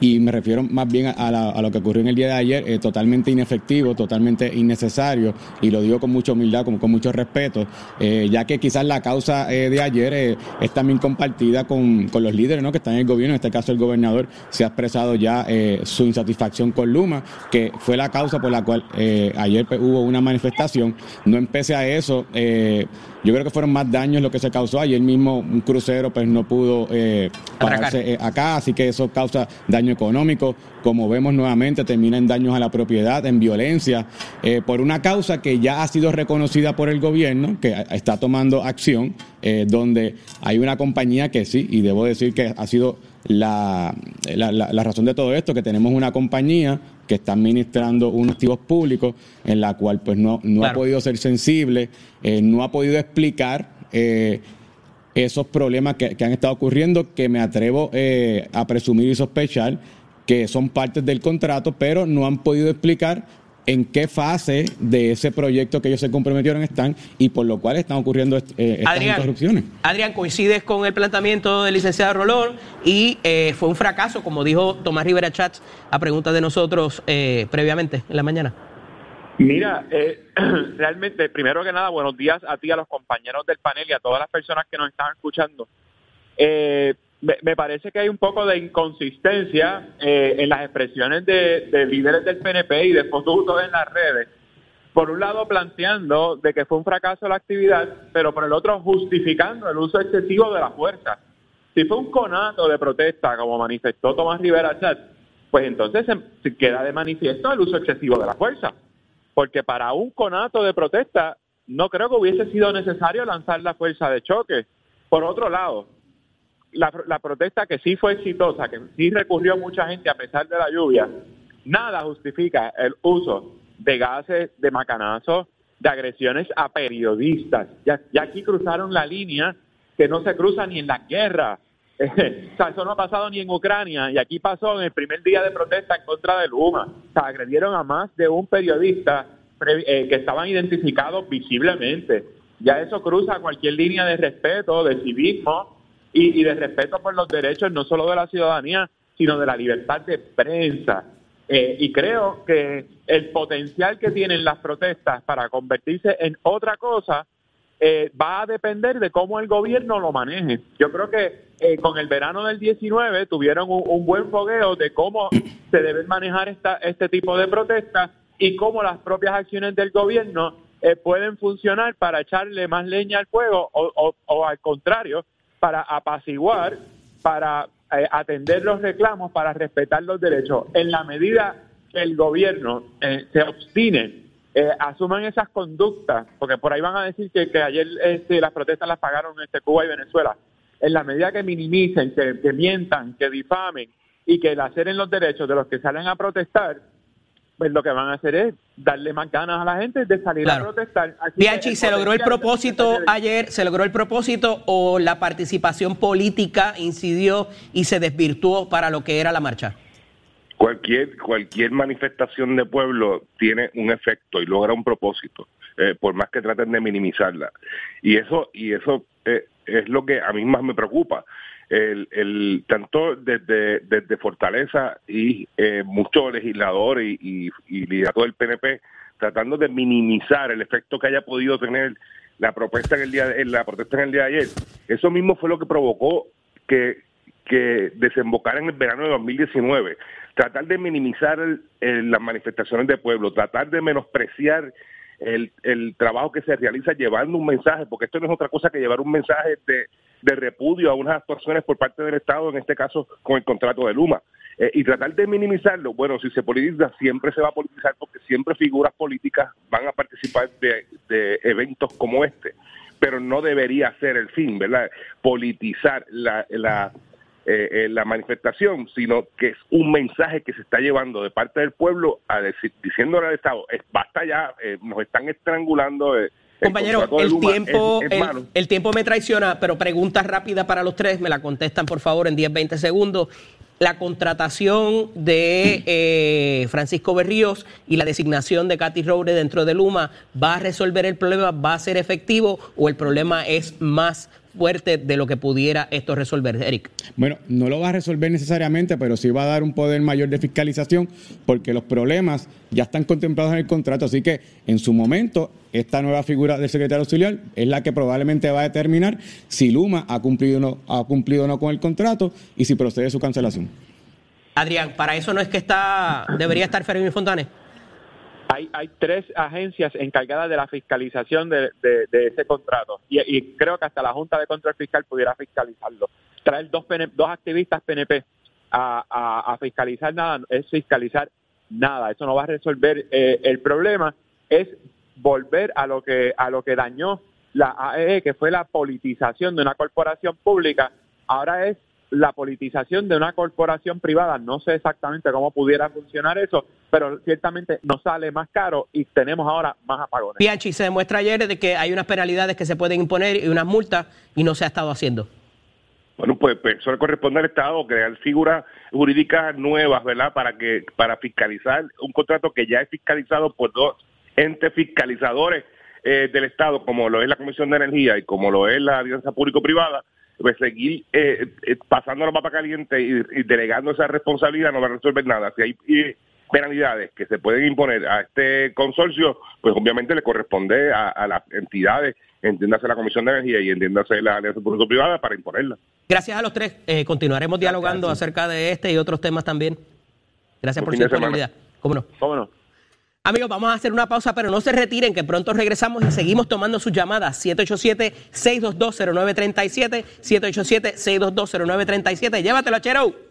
y me refiero más bien a, la- a lo que ocurrió en el día de ayer, eh, totalmente inefectivo, totalmente innecesario, y lo digo con mucha humildad, con, con mucho respeto, eh, ya que quizás la causa eh, de ayer es también compartida con, con los líderes ¿no? que están en el gobierno, en este caso el gobernador se ha expresado ya su insatisfacción con Luma, que fue la causa por la cual eh, ayer pues, hubo una manifestación. No empecé a eso, eh, yo creo que fueron más daños lo que se causó. Ayer mismo un crucero pues no pudo eh, pararse acá, así que eso causa daño económico. Como vemos nuevamente, termina en daños a la propiedad, en violencia, eh, por una causa que ya ha sido reconocida por el gobierno, que está tomando acción, eh, donde hay una compañía que sí, y debo decir que ha sido la, la, la- la razón de todo esto, que tenemos una compañía que está administrando unos activos públicos en la cual pues no, no ha podido ser sensible, eh, no ha podido explicar eh, esos problemas que, que han estado ocurriendo, que me atrevo eh, a presumir y sospechar que son partes del contrato, pero no han podido explicar en qué fase de ese proyecto que ellos se comprometieron están y por lo cual están ocurriendo est- eh, estas Adrián. interrupciones. Adrián, coincides con el planteamiento del licenciado Rolón y eh, fue un fracaso, como dijo Tomás Rivera Chats a preguntas de nosotros eh, previamente en la mañana. Mira, eh, realmente, primero que nada, buenos días a ti, a los compañeros del panel y a todas las personas que nos están escuchando. Eh, me, parece que hay un poco de inconsistencia eh, en las expresiones de, de líderes del PNP y de fotutos en las redes. Por un lado, planteando de que fue un fracaso la actividad, pero por el otro, justificando el uso excesivo de la fuerza. Si fue un conato de protesta, como manifestó Tomás Rivera Chat, pues entonces se queda de manifiesto el uso excesivo de la fuerza. Porque para un conato de protesta no creo que hubiese sido necesario lanzar la fuerza de choque. Por otro lado, la, protesta que sí fue exitosa, que sí recurrió mucha gente a pesar de la lluvia, nada justifica el uso de gases, de macanazos, de agresiones a periodistas. Ya, ya aquí cruzaron la línea que no se cruza ni en la guerra. o sea, eso no ha pasado ni en Ucrania y aquí pasó en el primer día de protesta en contra de Luma. O sea, agredieron a más de un periodista eh, que estaban identificados visiblemente. Ya eso cruza cualquier línea de respeto, de civismo y, y de respeto por los derechos no solo de la ciudadanía, sino de la libertad de prensa. Eh, y creo que el potencial que tienen las protestas para convertirse en otra cosa eh, va a depender de cómo el gobierno lo maneje. Yo creo que eh, con el verano del 19 tuvieron un, un buen fogueo de cómo se deben manejar esta, este tipo de protestas y cómo las propias acciones del gobierno eh, pueden funcionar para echarle más leña al fuego o, o- o al contrario, para apaciguar, para eh, atender los reclamos, para respetar los derechos. En la medida que el gobierno se obstine, eh, asuman esas conductas, porque por ahí van a decir que, que ayer este, las protestas las pagaron este, Cuba y Venezuela. En la medida que minimicen, que, que mientan, que difamen y que laceren los derechos de los que salen a protestar, pues lo que van a hacer es darle más ganas a la gente de salir Claro. a protestar. Bianchi, ¿se logró el propósito ayer? ¿Se logró el propósito o la participación política incidió y se desvirtuó para lo que era la marcha? ¿Cuál, cualquier cualquier manifestación de pueblo tiene un efecto y logra un propósito, eh, por más que traten de minimizarla. Y eso y eso eh, es lo que a mí más me preocupa. El, el tanto desde, desde Fortaleza y eh, muchos legisladores y, y, del PNP tratando de minimizar el efecto que haya podido tener la protesta en el día en la protesta en el día de ayer. Eso mismo fue lo que provocó que que desembocara en el verano de 2019. Tratar de minimizar las manifestaciones de pueblo, tratar de menospreciar el, el trabajo que se realiza llevando un mensaje, porque esto no es otra cosa que llevar un mensaje de, de repudio a unas actuaciones por parte del Estado, en este caso con el contrato de Luma. Eh, y tratar de minimizarlo, bueno, si se politiza, siempre se va a politizar porque siempre figuras políticas van a participar de, eventos como este, pero no debería ser el fin, ¿verdad? Politizar la, eh, eh, la manifestación, sino que es un mensaje que se está llevando de parte del pueblo a decir, diciéndole al Estado, "Eh, basta ya, eh, nos están estrangulando. eh, Compañero, el Luma tiempo, es- es el, malo". el tiempo me traiciona, pero pregunta rápida para los tres, me la contestan por favor en 10, 20 segundos. La contratación de eh, Francisco Berríos y la designación de Katy Roure dentro de Luma, ¿va a resolver el problema? ¿Va a ser efectivo o el problema es más fuerte de lo que pudiera esto resolver? Eric. Bueno, no lo va a resolver necesariamente, pero sí va a dar un poder mayor de fiscalización porque los problemas ya están contemplados en el contrato. Así que en su momento, esta nueva figura del secretario auxiliar es la que probablemente va a determinar si Luma ha cumplido o no, ha cumplido o no con el contrato y si procede su cancelación. Adrián, para eso no es que está debería estar Fermín Fontanes. Hay, hay tres agencias encargadas de la fiscalización de, ese contrato y, creo que hasta la Junta de Control Fiscal pudiera fiscalizarlo. Traer dos, dos activistas PNP a, fiscalizar nada es fiscalizar nada. Eso no va a resolver eh, el problema. Es volver a lo que a lo que dañó la AEE, que fue la politización de una corporación pública. Ahora es la politización de una corporación privada. No sé exactamente cómo pudiera funcionar eso, pero ciertamente nos sale más caro y tenemos ahora más apagones. Piachi, se demuestra ayer de que hay unas penalidades que se pueden imponer y unas multas y no se ha estado haciendo. Bueno, pues, pues, eso le corresponde al Estado crear figuras jurídicas nuevas, ¿verdad? Para que para fiscalizar un contrato que ya es fiscalizado por dos entes fiscalizadores eh, del Estado, como lo es la Comisión de Energía y como lo es la Alianza Público-Privada, pues seguir eh, eh, pasando la papa caliente y, y delegando esa responsabilidad no va a resolver nada. Si hay eh, penalidades que se pueden imponer a este consorcio, pues obviamente le corresponde a, a las entidades, entiéndase la Comisión de Energía y entiéndase la Alianza Público-Privada para imponerla. Gracias a los tres. Eh, continuaremos dialogando acerca de este y otros temas también. Gracias por su disponibilidad. ¿Cómo no? ¿Cómo no? Amigos, vamos a hacer una pausa, pero no se retiren, que pronto regresamos y seguimos tomando sus llamadas. 787-622-0937, 787-622-0937. Llévatelo, Chero.